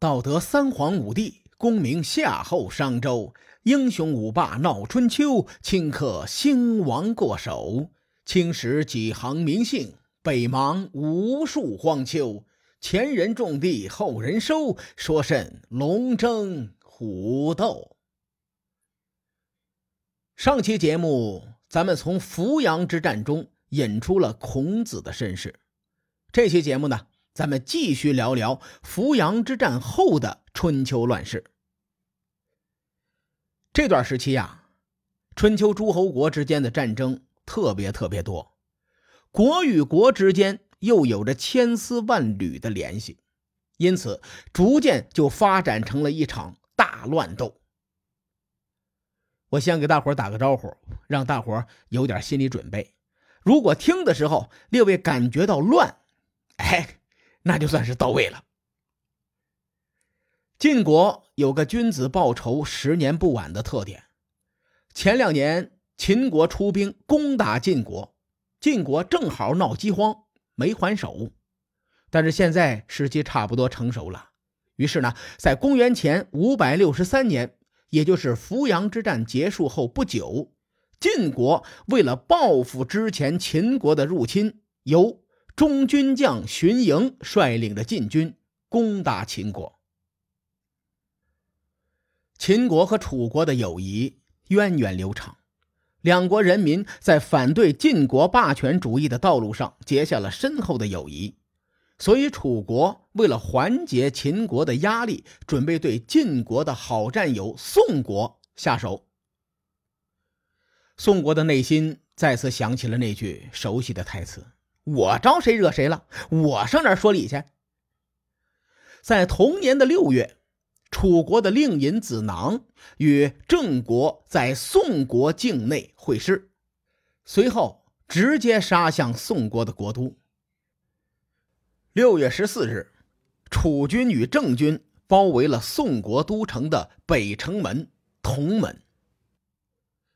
道德三皇五帝，功名夏后商周，英雄五霸闹春秋，顷刻兴亡过手。青史几行名姓，北邙无数荒丘。前人种地，后人收，说甚龙争虎斗？上期节目，咱们从扶阳之战中引出了孔子的身世。这期节目呢？咱们继续聊聊扶阳之战后的春秋乱世。这段时期呀，春秋诸侯国之间的战争特别特别多，国与国之间又有着千丝万缕的联系，因此逐渐就发展成了一场大乱斗。我先给大伙打个招呼，让大伙有点心理准备。如果听的时候略微感觉到乱，哎。那就算是到位了。晋国有个君子报仇，十年不晚的特点。前两年秦国出兵攻打晋国，晋国正好闹饥荒，没还手。但是现在时机差不多成熟了，于是呢，在公元前五百六十三年，也就是扶阳之战结束后不久，晋国为了报复之前秦国的入侵，由中军将荀盈率领着晋军攻打秦国。秦国和楚国的友谊源远流长，两国人民在反对晋国霸权主义的道路上结下了深厚的友谊。所以，楚国为了缓解秦国的压力，准备对晋国的好战友宋国下手。宋国的内心再次想起了那句熟悉的台词。我招谁惹谁了？我上哪说理去？在同年的六月，楚国的令尹子囊与郑国在宋国境内会师，随后直接杀向宋国的国都。六月十四日，楚军与郑军包围了宋国都城的北城门同门。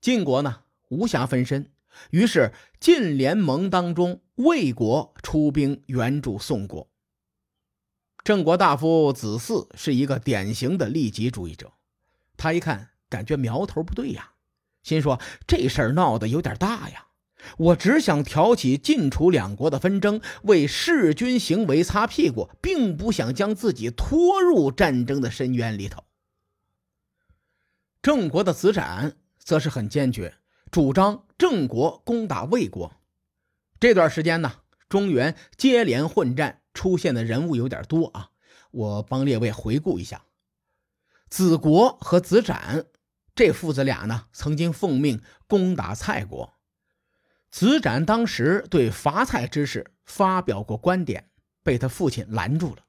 晋国呢，无暇分身。于是，晋联盟当中，魏国出兵援助宋国。郑国大夫子嗣是一个典型的利己主义者，他一看，感觉苗头不对呀，心说这事儿闹得有点大呀。我只想挑起晋楚两国的纷争，为弑君行为擦屁股，并不想将自己拖入战争的深渊里头。郑国的子展则是很坚决。主张郑国攻打魏国，这段时间呢，中原接连混战，出现的人物有点多啊。我帮列位回顾一下：子国和子展这父子俩呢，曾经奉命攻打蔡国。子展当时对伐蔡之事发表过观点，被他父亲拦住了。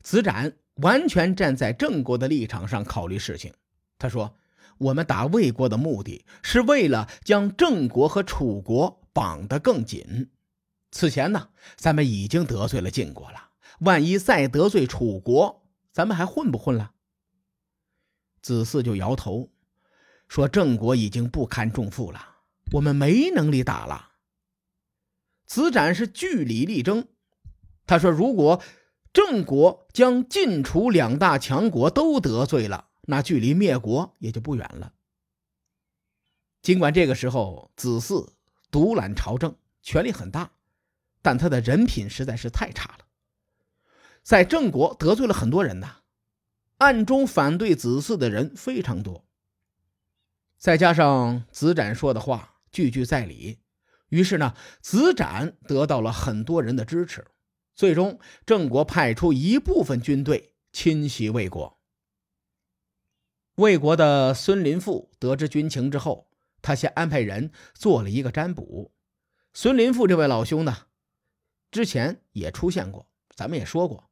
子展完全站在郑国的立场上考虑事情，他说。我们打魏国的目的是为了将郑国和楚国绑得更紧。此前呢，咱们已经得罪了晋国了，万一再得罪楚国，咱们还混不混了？子嗣就摇头说：“郑国已经不堪重负了，我们没能力打了。”子展是据理力争，他说：“如果郑国将晋楚两大强国都得罪了。”那距离灭国也就不远了。尽管这个时候子嗣独揽朝政，权力很大，但他的人品实在是太差了，在郑国得罪了很多人呐，暗中反对子嗣的人非常多。再加上子展说的话句句在理，于是呢，子展得到了很多人的支持，最终郑国派出一部分军队侵袭魏国。魏国的孙林父得知军情之后，他先安排人做了一个占卜。孙林父这位老兄呢，之前也出现过，咱们也说过，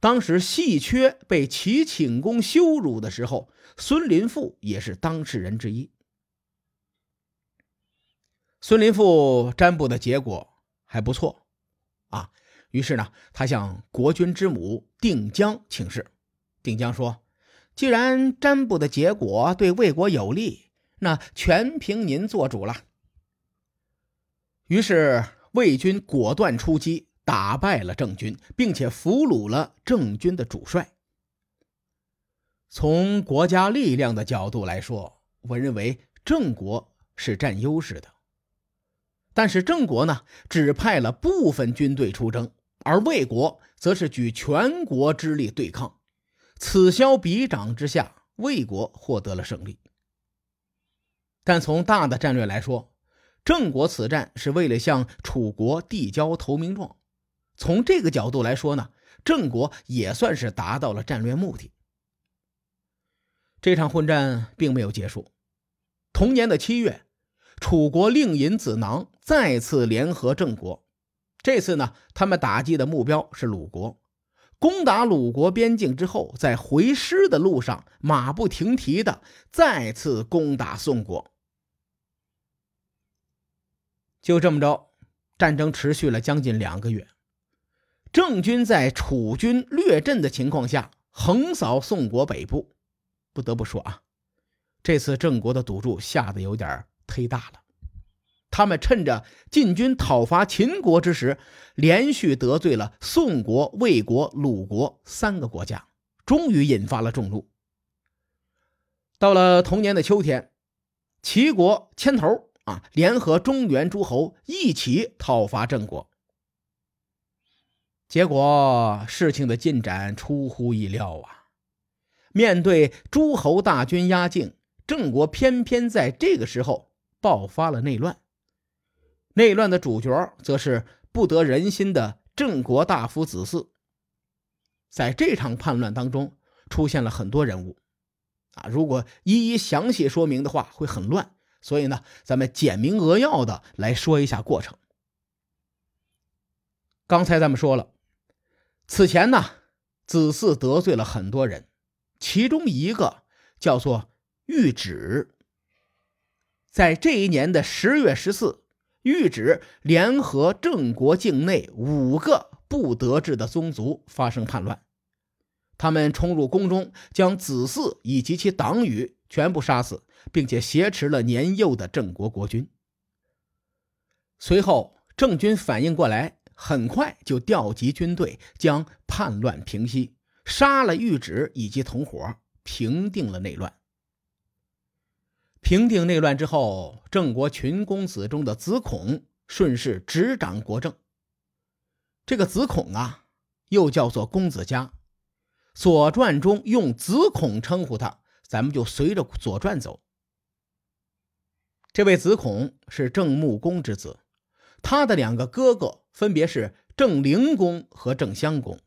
当时细缺被齐顷公羞辱的时候，孙林父也是当事人之一。孙林父占卜的结果还不错啊，于是呢，他向国君之母定姜请示。定姜说。既然占卜的结果对魏国有利，那全凭您做主了。于是魏军果断出击，打败了郑军，并且俘虏了郑军的主帅。从国家力量的角度来说，我认为郑国是占优势的。但是郑国呢，只派了部分军队出征，而魏国则是举全国之力对抗。此消彼长之下，魏国获得了胜利。但从大的战略来说，郑国此战是为了向楚国递交投名状。从这个角度来说呢，郑国也算是达到了战略目的。这场混战并没有结束。同年的七月，楚国令尹子囊再次联合郑国。这次呢，他们打击的目标是鲁国。攻打鲁国边境之后，在回师的路上，马不停蹄的再次攻打宋国。就这么着，战争持续了将近两个月。郑军在楚军略阵的情况下，横扫宋国北部。不得不说啊，这次郑国的赌注下的有点忒大了。他们趁着晋军讨伐秦国之时，连续得罪了宋国、魏国、鲁国三个国家，终于引发了众怒。到了同年的秋天，齐国牵头啊，联合中原诸侯一起讨伐郑国。结果事情的进展出乎意料啊！面对诸侯大军压境，郑国偏偏在这个时候爆发了内乱。内乱的主角则是不得人心的郑国大夫子嗣。在这场叛乱当中，出现了很多人物，啊，如果一一详细说明的话，会很乱。所以呢，咱们简明扼要的来说一下过程。刚才咱们说了，此前呢，子嗣得罪了很多人。其中一个叫做玉旨，在这一年的十月十四，玉旨联合郑国境内五个不得志的宗族发生叛乱，他们冲入宫中，将子嗣以及其党羽全部杀死，并且挟持了年幼的郑国国君。随后，郑军反应过来，很快就调集军队将叛乱平息。杀了玉旨以及同伙，平定了内乱。平定内乱之后，郑国群公子中的子孔顺势执掌国政。这个子孔啊，又叫做公子嘉，《左传》中用子孔称呼他，咱们就随着《左传》走。这位子孔是郑穆公之子，他的两个哥哥分别是郑灵公和郑襄公。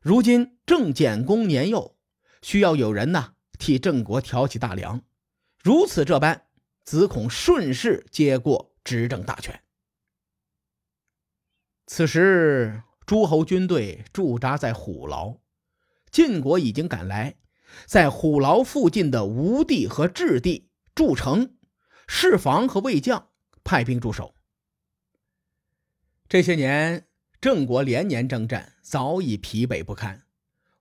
如今郑简公年幼，需要有人呢替郑国挑起大梁。如此这般，子孔顺势接过执政大权。此时，诸侯军队驻扎在虎牢，晋国已经赶来，在虎牢附近的吴地和质地筑城，士房和卫将派兵驻守。这些年。郑国连年征战，早已疲惫不堪。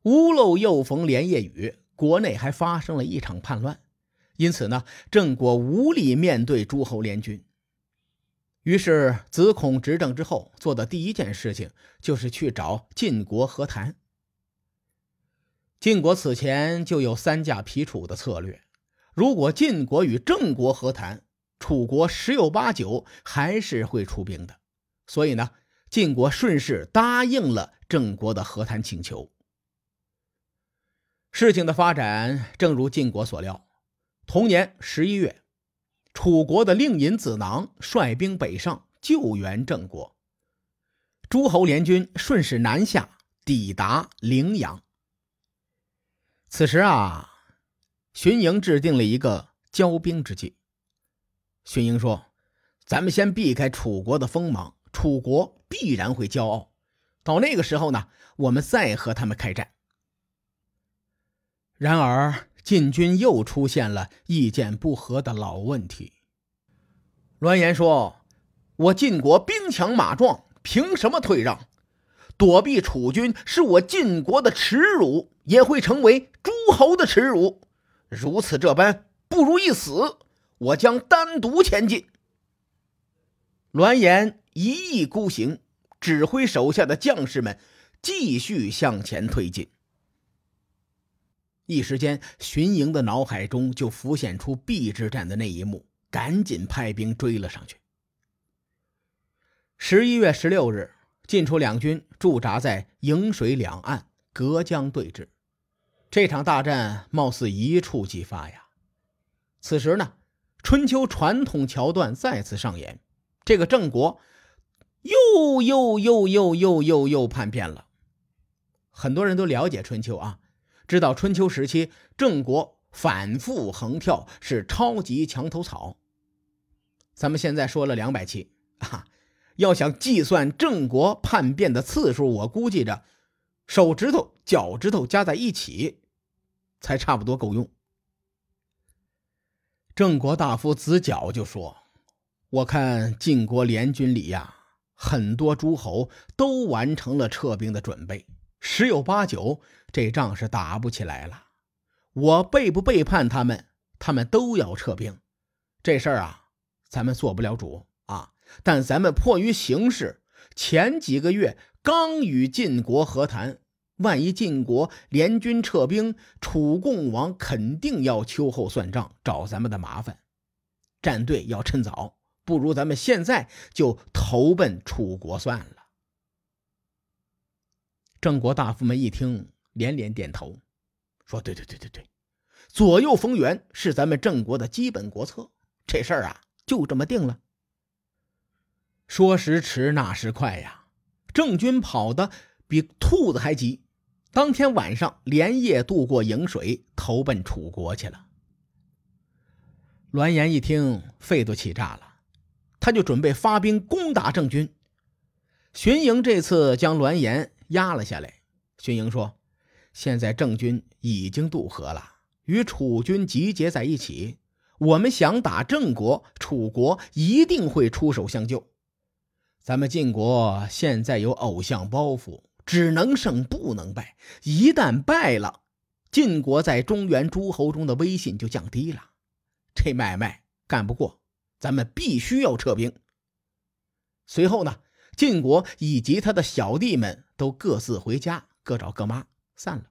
屋漏又逢连夜雨，国内还发生了一场叛乱，因此呢，郑国无力面对诸侯联军。于是，子孔执政之后做的第一件事情就是去找晋国和谈。晋国此前就有三驾皮楚的策略，如果晋国与郑国和谈，楚国十有八九还是会出兵的。所以呢。晋国顺势答应了郑国的和谈请求。事情的发展正如晋国所料，同年十一月，楚国的令尹子囊率兵北上救援郑国，诸侯联军顺势南下，抵达陵阳。此时啊，荀盈制定了一个骄兵之计。荀盈说：“咱们先避开楚国的锋芒。”楚国必然会骄傲，到那个时候呢，我们再和他们开战。然而，晋军又出现了意见不合的老问题。栾言说：“我晋国兵强马壮，凭什么退让？躲避楚军是我晋国的耻辱，也会成为诸侯的耻辱。如此这般，不如一死。我将单独前进。”栾言。一意孤行，指挥手下的将士们继续向前推进。一时间，荀营的脑海中就浮现出邲之战的那一幕，赶紧派兵追了上去。十一月十六日，晋楚两军驻扎在颍水两岸，隔江对峙。这场大战貌似一触即发呀！此时呢，春秋传统桥段再次上演，这个郑国又又又又又又又叛变了。很多人都了解春秋啊。知道春秋时期郑国反复横跳是超级墙头草。咱们现在说了两百期啊，要想计算郑国叛变的次数，我估计着手指头、脚趾头加在一起才差不多够用。郑国大夫子角就说：“我看晋国联军里呀，很多诸侯都完成了撤兵的准备。”十有八九，这仗是打不起来了。我背不背叛他们，他们都要撤兵。这事儿啊，咱们做不了主啊。但咱们迫于形势，前几个月刚与晋国和谈，万一晋国联军撤兵，楚共王肯定要秋后算账，找咱们的麻烦。站队要趁早，不如咱们现在就投奔楚国算了。郑国大夫们一听，连连点头，说：“对对对对对，左右逢源是咱们郑国的基本国策，这事儿啊，就这么定了。”说时迟，那时快呀，郑军跑得比兔子还急，当天晚上连夜渡过颍水，投奔楚国去了。栾岩一听，肺都气炸了，他就准备发兵攻打郑军。荀盈这次将栾岩。压了下来。荀盈说：“现在郑军已经渡河了，与楚军集结在一起。我们想打郑国，楚国一定会出手相救。咱们晋国现在有偶像包袱，只能胜不能败。一旦败了，晋国在中原诸侯中的威信就降低了。这买卖干不过，咱们必须要撤兵。随后呢？”晋国以及他的小弟们都各自回家，各找各妈，散了。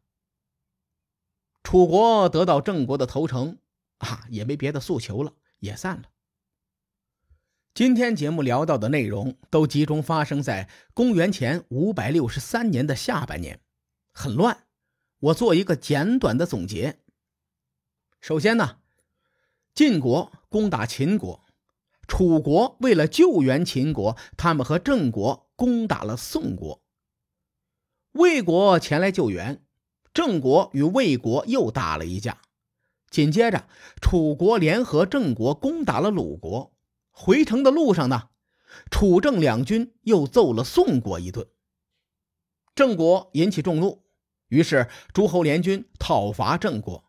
楚国得到郑国的投诚，啊，也没别的诉求了，也散了。今天节目聊到的内容都集中发生在公元前五百六十三年的下半年，很乱。我做一个简短的总结。首先呢，晋国攻打秦国。楚国为了救援秦国，他们和郑国攻打了宋国。魏国前来救援，郑国与魏国又打了一架。紧接着，楚国联合郑国攻打了鲁国。回城的路上呢，楚郑两军又揍了宋国一顿。郑国引起众怒，于是诸侯联军讨伐郑国。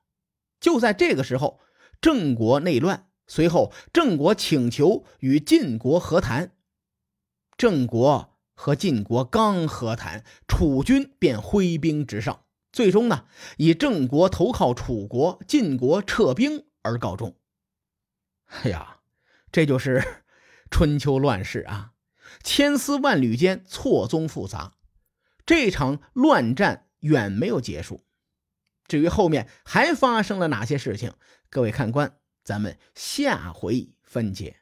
就在这个时候，郑国内乱。随后，郑国请求与晋国和谈。郑国和晋国刚和谈，楚军便挥兵直上，最终呢，以郑国投靠楚国、晋国撤兵而告终。哎呀，这就是 春秋乱世啊！千丝万缕间错综复杂，这场乱战远没有结束。至于后面还发生了哪些事情，各位看官。咱们下回分解。